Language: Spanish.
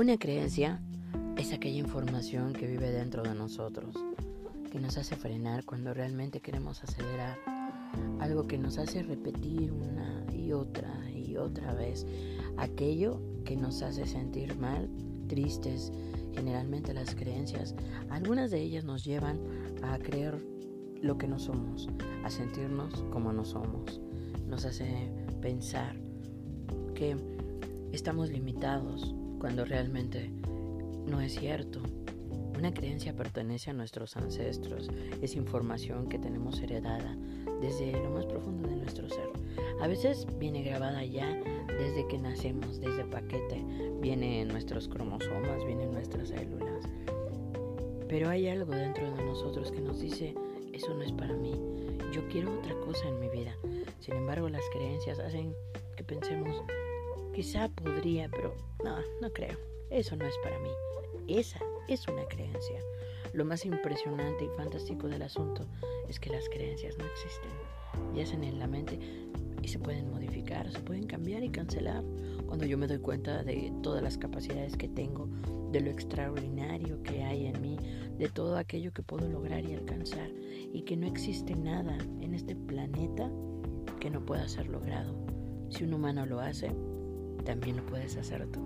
Una creencia es aquella información que vive dentro de nosotros, que nos hace frenar cuando realmente queremos acelerar, algo que nos hace repetir una y otra y otra vez aquello que nos hace sentir mal, tristes. Generalmente las creencias, algunas de ellas nos llevan a creer lo que no somos, a sentirnos como no somos. Nos hace pensar que estamos limitados, cuando realmente no es cierto. Una creencia pertenece a nuestros ancestros, es información que tenemos heredada desde lo más profundo de nuestro ser. A veces viene grabada ya desde que nacemos, desde paquete, viene en nuestros cromosomas, viene en nuestras células. Pero hay algo dentro de nosotros que nos dice, eso no es para mí, yo quiero otra cosa en mi vida. Sin embargo, las creencias hacen que pensemos, Quizá podría, pero no, no creo. Eso no es para mí. Esa es una creencia. Lo más impresionante y fantástico del asunto es que las creencias no existen. Yacen en la mente y se pueden modificar, se pueden cambiar y cancelar. Cuando yo me doy cuenta de todas las capacidades que tengo, de lo extraordinario que hay en mí, de todo aquello que puedo lograr y alcanzar, y que no existe nada en este planeta que no pueda ser logrado. Si un humano lo hace, también lo puedes hacer tú.